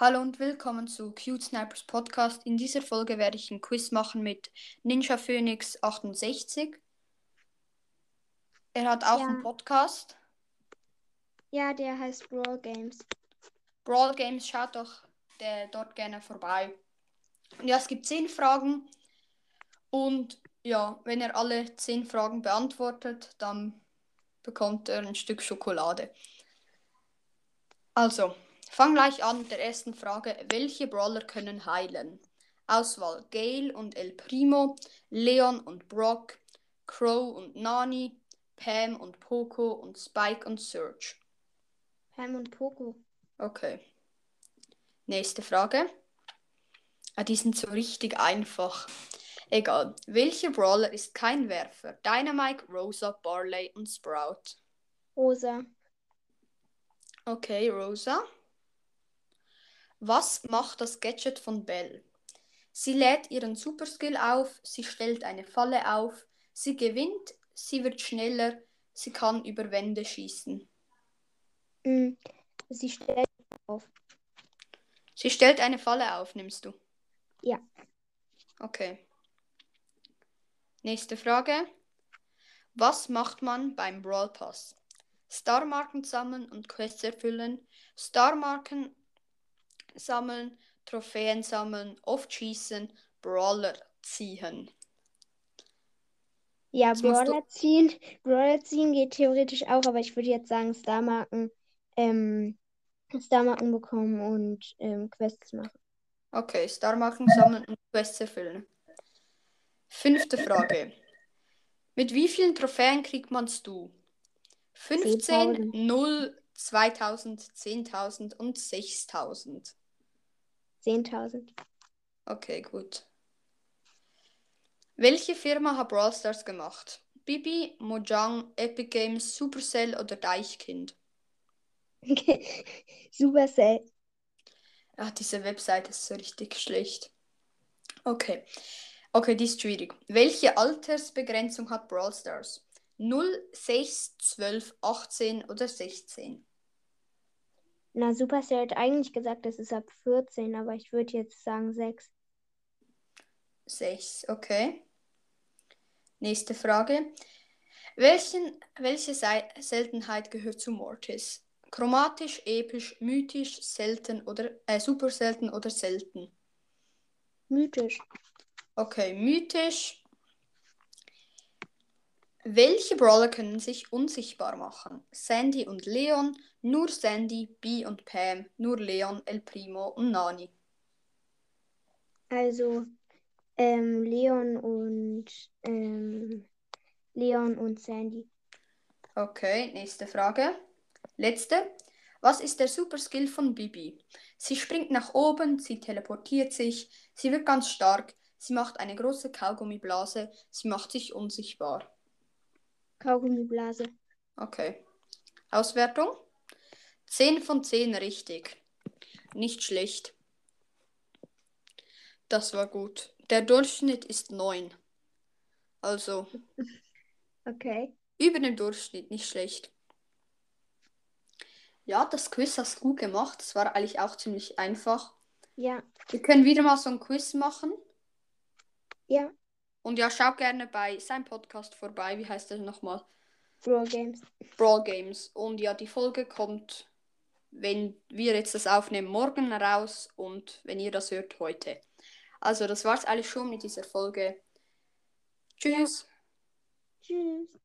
Hallo und willkommen zu Cute Snipers Podcast. In dieser Folge werde ich ein Quiz machen mit Ninja Phoenix 68. Er hat auch Ja. einen Podcast. Ja, der heißt Brawl Games. Brawl Games, schaut doch der dort gerne vorbei. Ja, es gibt zehn Fragen. Und ja, wenn er alle zehn Fragen beantwortet, dann bekommt er ein Stück Schokolade. Also, fang gleich an mit der ersten Frage. Welche Brawler können heilen? Auswahl Gale und El Primo, Leon und Brock, Crow und Nani, Pam und Poco und Spike und Surge. Pam und Poco. Okay. Nächste Frage. Ah, die sind so richtig einfach. Egal. Welcher Brawler ist kein Werfer? Dynamite, Rosa, Barley und Sprout. Rosa. Okay, Rosa. Was macht das Gadget von Belle? Sie lädt ihren Superskill auf, sie stellt eine Falle auf, sie gewinnt, sie wird schneller, sie kann über Wände schießen. Mm, Sie stellt auf. Sie stellt eine Falle auf, nimmst du? Ja. Okay. Nächste Frage. Was macht man beim Brawl Pass? Starmarken sammeln und Quests erfüllen, Starmarken sammeln, Trophäen sammeln, oft schießen, Brawler ziehen. Ja, Das Brawler ziehen. Brawler ziehen geht theoretisch auch, aber ich würde jetzt sagen, Starmarken, ähm, Starmarken bekommen und ähm, Quests machen. Okay, Starmarken sammeln und Quests erfüllen. Fünfte Frage. Mit wie vielen Trophäen kriegt man's du? 15, 10.000. 0, 2000, 10.000 und 6000. 10.000. Okay, gut. Welche Firma hat Brawl Stars gemacht? Bibi, Mojang, Epic Games, Supercell oder Deichkind? Supercell. Ah, diese Webseite ist so richtig schlecht. Okay. Okay, die ist schwierig. Welche Altersbegrenzung hat Brawl Stars? 0, 6, 12, 18 oder 16? Na, Supercell hat eigentlich gesagt, das ist ab 14, aber ich würde jetzt sagen 6. 6, okay. Nächste Frage. Welchen, welche Sei Seltenheit gehört zu Mortis? Chromatisch, episch, mythisch, selten oder äh, super selten oder selten? Mythisch. Okay, mythisch. Welche Brawler können sich unsichtbar machen? Sandy und Leon, nur Sandy, Bee und Pam, nur Leon, El Primo und Nani. Also ähm, Leon und ähm, Leon und Sandy. Okay, nächste Frage. Letzte. Was ist der Superskill von Bibi? Sie springt nach oben, sie teleportiert sich, sie wird ganz stark, sie macht eine große Kaugummiblase, sie macht sich unsichtbar. Kaugummiblase. Okay. Auswertung? 10 von 10 richtig. Nicht schlecht. Das war gut. Der Durchschnitt ist 9. Also Okay. über dem Durchschnitt, nicht schlecht. Ja, das Quiz hast du gut gemacht. Das war eigentlich auch ziemlich einfach. Ja. Wir können wieder mal so ein Quiz machen. Ja. Und ja, schau gerne bei seinem Podcast vorbei. Wie heißt der nochmal? Brawl Games. Brawl Games. Und ja, die Folge kommt, wenn wir jetzt das aufnehmen, morgen raus und wenn ihr das hört, heute. Also, das war's eigentlich schon mit dieser Folge. Tschüss. Tschüss.